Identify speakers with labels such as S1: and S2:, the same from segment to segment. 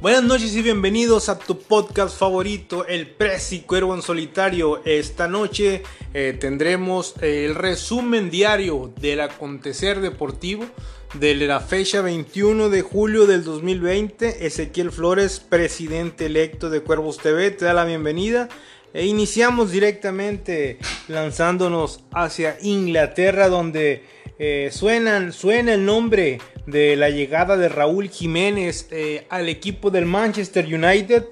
S1: Buenas noches y bienvenidos a tu podcast favorito, El Presi Cuervo en Solitario. Esta noche eh, tendremos el resumen diario del acontecer deportivo de la fecha 21 de julio del 2020. Ezequiel Flores, presidente electo de Cuervos TV, te da la bienvenida. E iniciamos directamente lanzándonos hacia Inglaterra donde eh, suenan, suena el nombre de la llegada de Raúl Jiménez eh, al equipo del Manchester United.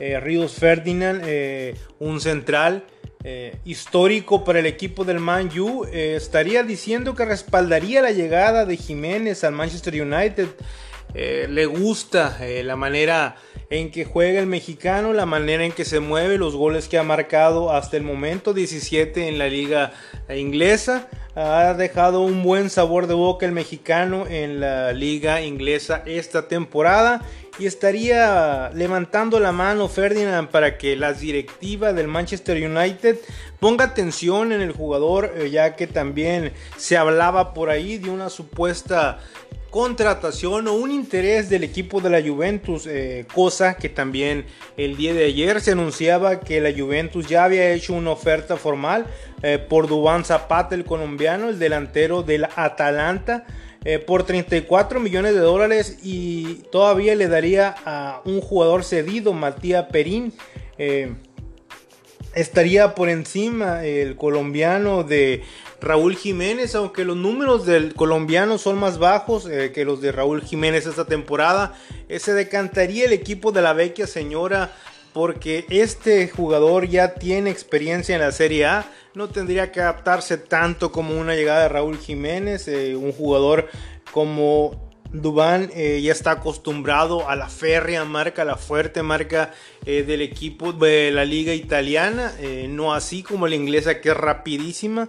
S1: Eh, Ríos Ferdinand, un central histórico para el equipo del Man U, estaría diciendo que respaldaría la llegada de Jiménez al Manchester United. le gusta la manera en que juega el mexicano, la manera en que se mueve, los goles que ha marcado hasta el momento, 17 en la liga inglesa. Ha dejado un buen sabor de boca el mexicano en la liga inglesa esta temporada y estaría levantando la mano Ferdinand para que la directiva del Manchester United ponga atención en el jugador eh, ya que también se hablaba por ahí de una supuesta contratación o un interés del equipo de la Juventus, eh, cosa que también el día de ayer se anunciaba que la Juventus ya había hecho una oferta formal eh, por Dubán Zapata, el colombiano, el delantero del Atalanta. Eh, por 34 millones de dólares y todavía le daría a un jugador cedido, Matías Perín. estaría por encima el colombiano de Raúl Jiménez, aunque los números del colombiano son más bajos eh, que los de Raúl Jiménez esta temporada, eh, se decantaría el equipo de la vecchia señora porque este jugador ya tiene experiencia en la Serie A, no tendría que adaptarse tanto como una llegada de Raúl Jiménez, eh, un jugador como Dubán eh, ya está acostumbrado a la férrea marca, a la fuerte marca eh, del equipo de la liga italiana, eh, no así como la inglesa que es rapidísima.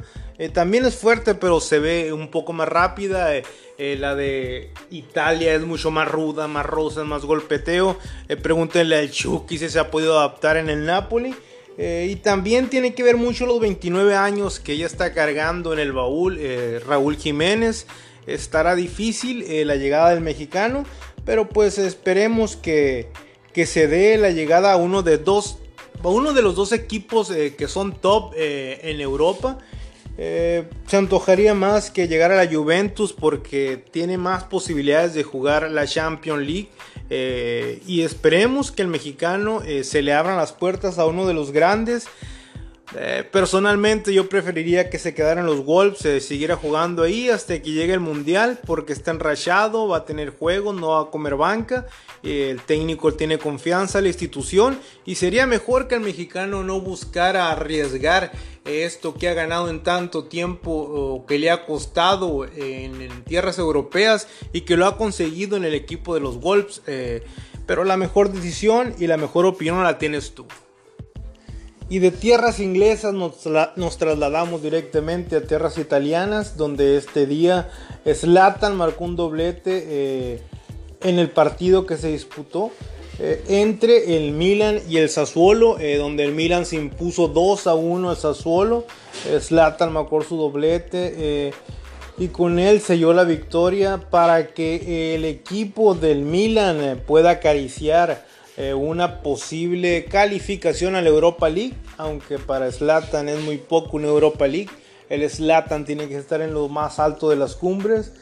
S1: también es fuerte, pero se ve un poco más rápida. la de Italia es mucho más ruda, más rosa, más golpeteo. pregúntenle al Chucky si se ha podido adaptar en el Napoli. y también tiene que ver mucho los 29 años que ya está cargando en el baúl Raúl Jiménez estará difícil eh, la llegada del mexicano, pero pues esperemos que, se dé la llegada a uno de dos, uno de los dos equipos eh, que son top eh, en Europa. se antojaría más que llegar a la Juventus porque tiene más posibilidades de jugar la Champions League y esperemos que el mexicano se le abran las puertas a uno de los grandes eh, personalmente yo preferiría que se quedaran los Wolves, se siguiera jugando ahí hasta que llegue el Mundial porque está enrachado, va a tener juego, no va a comer banca, el técnico tiene confianza en la institución y sería mejor que el mexicano no buscara arriesgar esto que ha ganado en tanto tiempo o que le ha costado en, tierras europeas y que lo ha conseguido en el equipo de los Wolves. Eh, pero la mejor decisión y la mejor opinión la tienes tú. Y de tierras inglesas nos, trasladamos directamente a tierras italianas, donde este día Slatan marcó un doblete eh, en el partido que se disputó eh, entre el Milan y el Sassuolo, eh, donde el Milan se impuso 2 a 1 al Sassuolo. Slatan marcó su doblete y con él selló la victoria para que el equipo del Milan pueda acariciar eh, una posible calificación a la Europa League, aunque para Slatan es muy poco una Europa League. El Slatan tiene que estar en lo más alto de las cumbres.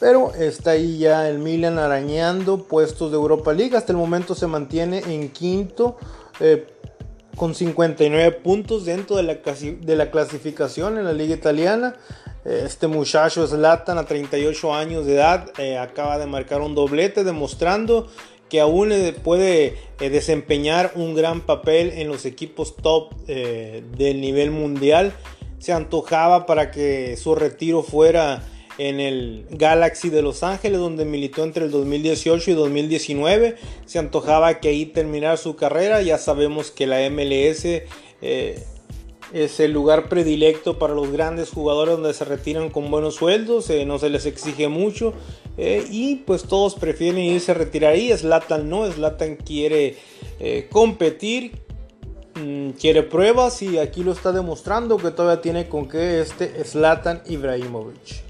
S1: Pero está ahí ya el Milan arañando puestos de Europa League. Hasta el momento se mantiene en quinto eh, con 59 puntos dentro de la, de la, clasificación en la liga italiana. Este muchacho Slatan a 38 años de edad eh, acaba de marcar un doblete demostrando que aún eh, puede eh, desempeñar un gran papel en los equipos top eh, del nivel mundial. Se antojaba para que su retiro fuera en el Galaxy de Los Ángeles, donde militó entre el 2018 y 2019. Se antojaba que ahí terminara su carrera. Ya sabemos que la MLS es el lugar predilecto para los grandes jugadores donde se retiran con buenos sueldos, no se les exige mucho eh, y pues todos prefieren irse a retirar ahí. Slatan no, Slatan quiere eh, competir, mm, quiere pruebas y aquí lo está demostrando que todavía tiene con qué este Slatan Ibrahimovic.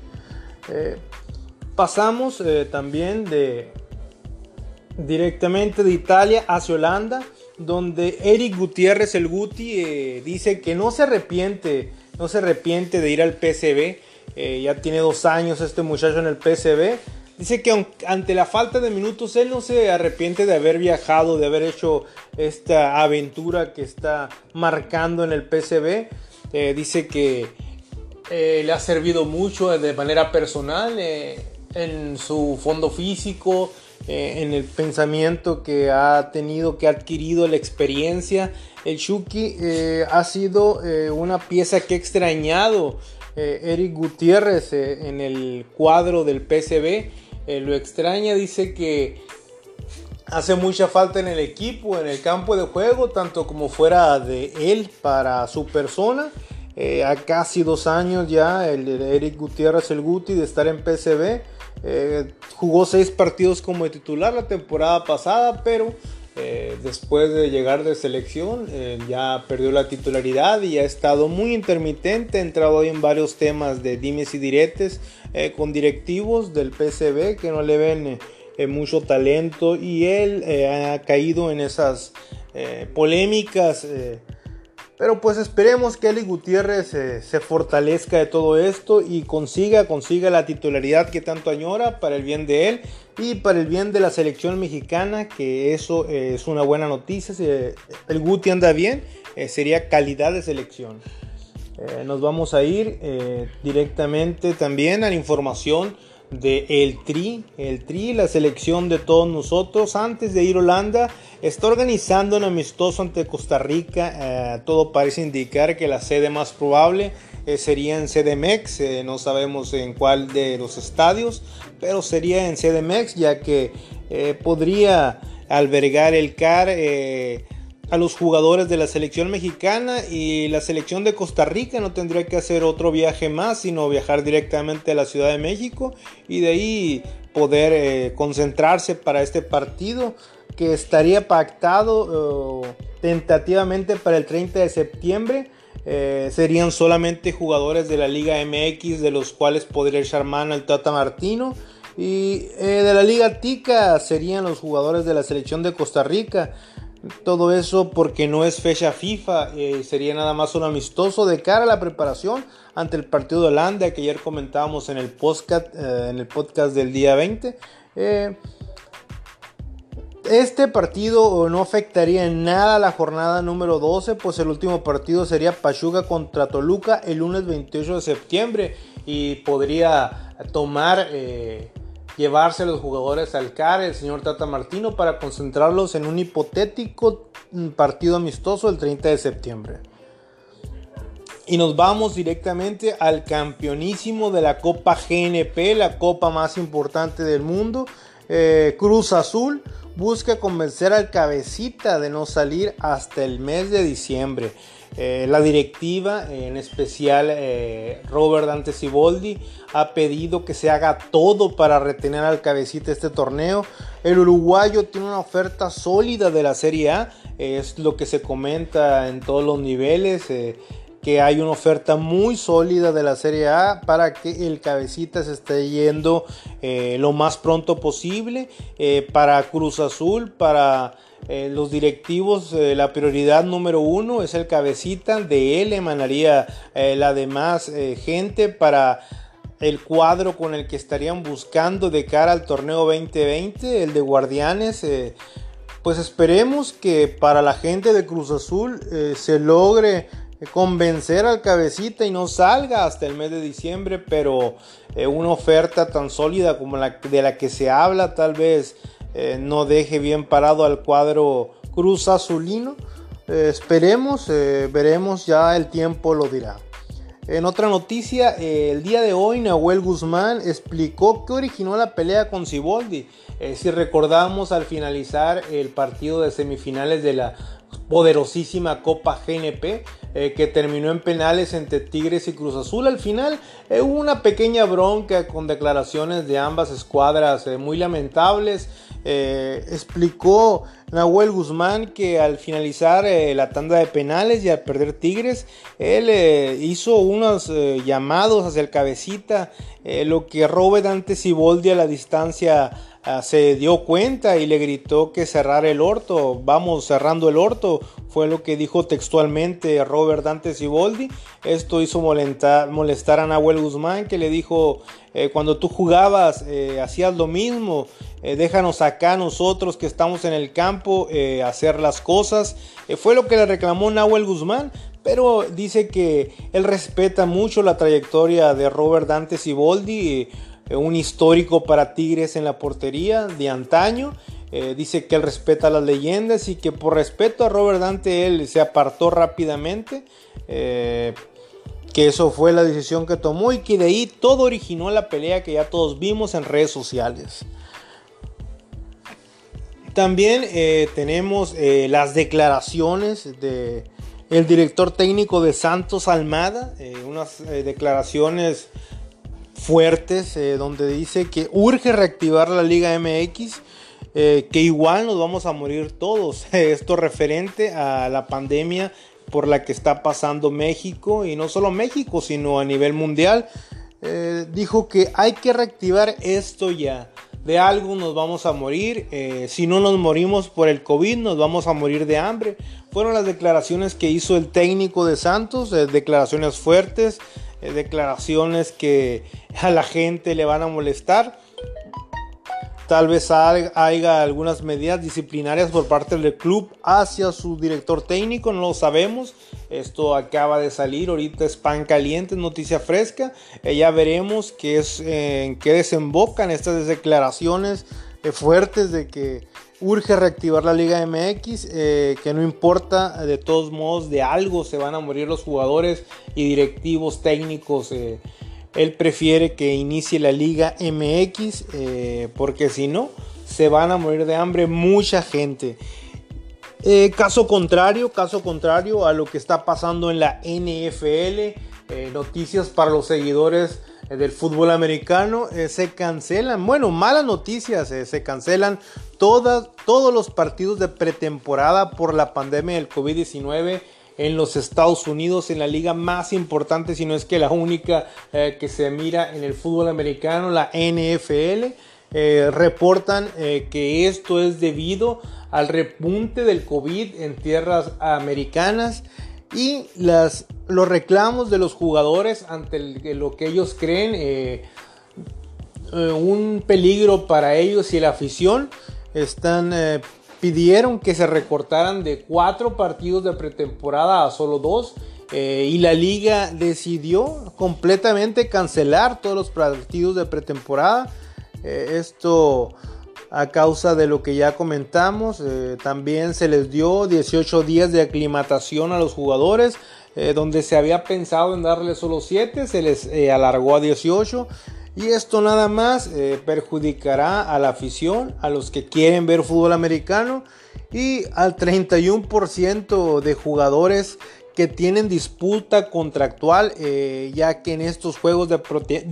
S1: Eh, pasamos también de, directamente de Italia hacia Holanda, donde Eric Gutiérrez, el Guti, dice que no se arrepiente, no se arrepiente de ir al PCB. Ya tiene dos años este muchacho en el PCB. Dice que ante la falta de minutos él no se arrepiente de haber viajado, de haber hecho esta aventura que está marcando en el PCB. Eh, dice que le ha servido mucho de manera personal en su fondo físico, eh, en el pensamiento que ha tenido, que ha adquirido la experiencia. El Shuki eh, ha sido eh, una pieza que ha extrañado Eric Gutiérrez en el cuadro del PCB. Lo extraña, dice que hace mucha falta en el equipo, en el campo de juego, tanto como fuera de él para su persona. a casi dos años ya, el Eric Gutiérrez, el Guti, de estar en PCB. Eh, jugó seis partidos como titular la temporada pasada, pero eh, después de llegar de selección eh, ya perdió la titularidad y ha estado muy intermitente. Ha entrado en varios temas de dimes y diretes con directivos del PCB que no le ven mucho talento y él ha caído en esas polémicas pero pues esperemos que Eli Gutiérrez eh, se fortalezca de todo esto y consiga, consiga la titularidad que tanto añora para el bien de él y para el bien de la selección mexicana, que eso eh, es una buena noticia. Si el Guti anda bien, eh, sería calidad de selección. nos vamos a ir directamente también a la información de el Tri, el Tri, la selección de todos nosotros. Antes de ir a Holanda, está organizando un amistoso ante Costa Rica. Eh, todo parece indicar que la sede más probable eh, sería en CDMX. Eh, no sabemos en cuál de los estadios, pero sería en CDMX, ya que podría albergar el CAR a los jugadores de la selección mexicana y la selección de Costa Rica no tendría que hacer otro viaje más, sino viajar directamente a la Ciudad de México y de ahí poder eh, concentrarse para este partido que estaría pactado eh, tentativamente para el 30 de septiembre. Eh, serían solamente jugadores de la Liga MX, de los cuales podría echar mano el Tata Martino. Y de la Liga Tica serían los jugadores de la selección de Costa Rica. Todo eso porque no es fecha FIFA, eh, sería nada más un amistoso de cara a la preparación ante el partido de Holanda que ayer comentábamos en el podcast, eh, en el podcast del día 20. Eh, este partido no afectaría en nada la jornada número 12, pues el último partido sería Pachuca contra Toluca el lunes 28 de septiembre y podría tomar llevarse a los jugadores al CAR, el señor Tata Martino, para concentrarlos en un hipotético mm, partido amistoso el 30 de septiembre. Y nos vamos directamente al campeonísimo de la Copa GNP, la copa más importante del mundo. Eh, Cruz Azul busca convencer al cabecita de no salir hasta el mes de diciembre. Eh, la directiva, en especial eh, Robert Dante Siboldi, ha pedido que se haga todo para retener al cabecita este torneo. El uruguayo tiene una oferta sólida de la Serie A, es lo que se comenta en todos los niveles. Eh, que hay una oferta muy sólida de la Serie A para que el cabecita se esté yendo lo más pronto posible para Cruz Azul, para eh, los directivos, eh, la prioridad número uno es el cabecita, de él emanaría eh, la demás gente para el cuadro con el que estarían buscando de cara al torneo 2020, el de Guardianes. pues esperemos que para la gente de Cruz Azul se logre convencer al cabecita y no salga hasta el mes de diciembre, pero una oferta tan sólida como la de la que se habla tal vez eh, no deje bien parado al cuadro Cruz Azulino. Eh, esperemos, eh, veremos, ya el tiempo lo dirá. En otra noticia, el día de hoy Nahuel Guzmán explicó que originó la pelea con Siboldi. si recordamos al finalizar el partido de semifinales de la poderosísima Copa GNP, eh, que terminó en penales entre Tigres y Cruz Azul. Al final eh, hubo una pequeña bronca con declaraciones de ambas escuadras eh, muy lamentables. explicó Nahuel Guzmán que al finalizar la tanda de penales y al perder Tigres, él hizo unos llamados hacia el cabecita, lo que Robert antes Siboldi a la distancia ah, se dio cuenta y le gritó que cerrar el orto, vamos cerrando el orto, fue lo que dijo textualmente Robert Dante Siboldi. Esto hizo molestar, molestar a Nahuel Guzmán que le dijo, eh, cuando tú jugabas eh, hacías lo mismo, eh, déjanos acá nosotros que estamos en el campo hacer las cosas. fue lo que le reclamó Nahuel Guzmán, pero dice que él respeta mucho la trayectoria de Robert Dante Siboldi, un histórico para Tigres en la portería de antaño. dice que él respeta las leyendas y que por respeto a Robert Dante él se apartó rápidamente que eso fue la decisión que tomó y que de ahí todo originó la pelea que ya todos vimos en redes sociales. También eh, tenemos eh, las declaraciones de el director técnico de Santos Almada, eh, unas declaraciones fuertes donde dice que urge reactivar la Liga MX, que igual nos vamos a morir todos. Esto referente a la pandemia por la que está pasando México y no solo México, sino a nivel mundial. Eh, dijo que hay que reactivar esto ya. De algo nos vamos a morir. Eh, si no nos morimos por el COVID, nos vamos a morir de hambre. Fueron las declaraciones que hizo el técnico de Santos, eh, declaraciones fuertes, declaraciones que a la gente le van a molestar. Tal vez haya algunas medidas disciplinarias por parte del club hacia su director técnico, no lo sabemos. Esto acaba de salir, ahorita es pan caliente, noticia fresca. Eh, ya veremos qué es, eh, en qué desembocan estas declaraciones eh, fuertes de que urge reactivar la Liga MX, que no importa, de todos modos, de algo se van a morir los jugadores y directivos técnicos él prefiere que inicie la Liga MX eh, porque si no, se van a morir de hambre mucha gente. Eh, caso contrario, caso contrario a lo que está pasando en la NFL, eh, noticias para los seguidores del fútbol americano, se cancelan, bueno, malas noticias, se cancelan todos los partidos de pretemporada por la pandemia del COVID-19 en los Estados Unidos, en la liga más importante, si no es que la única eh, que se mira en el fútbol americano, la NFL. Eh, reportan eh, que esto es debido al repunte del COVID en tierras americanas y las, los reclamos de los jugadores ante lo que ellos creen un peligro para ellos y la afición están pidieron que se recortaran de cuatro partidos de pretemporada a solo dos. Eh, y la liga decidió completamente cancelar todos los partidos de pretemporada. Eh, esto a causa de lo que ya comentamos. Eh, también se les dio 18 días de aclimatación a los jugadores. donde se había pensado en darles solo 7, se les alargó a 18. Y esto nada más eh, perjudicará a la afición, a los que quieren ver fútbol americano y al 31% de jugadores que tienen disputa contractual, eh, ya que en estos juegos de,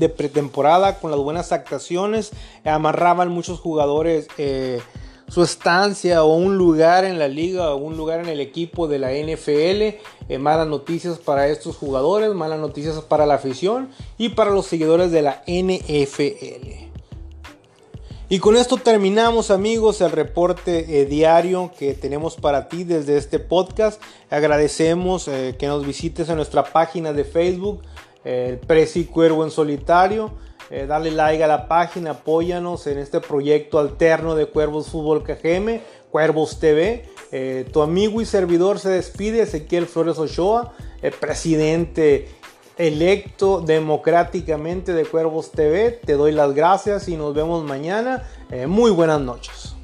S1: pretemporada con las buenas actuaciones amarraban muchos jugadores. Eh, su estancia o un lugar en la liga o un lugar en el equipo de la NFL. Eh, malas noticias para estos jugadores, malas noticias para la afición y para los seguidores de la NFL. Y con esto terminamos amigos el reporte eh, diario que tenemos para ti desde este podcast. Agradecemos eh, que nos visites en nuestra página de Facebook, el Presi Cuervo en Solitario. Eh, dale like a la página, apóyanos en este proyecto alterno de Cuervos Fútbol KGM, Cuervos TV. Eh, tu amigo y servidor se despide, Ezequiel Flores Ochoa, el presidente electo democráticamente de Cuervos TV. Te doy las gracias y nos vemos mañana. Eh, muy buenas noches.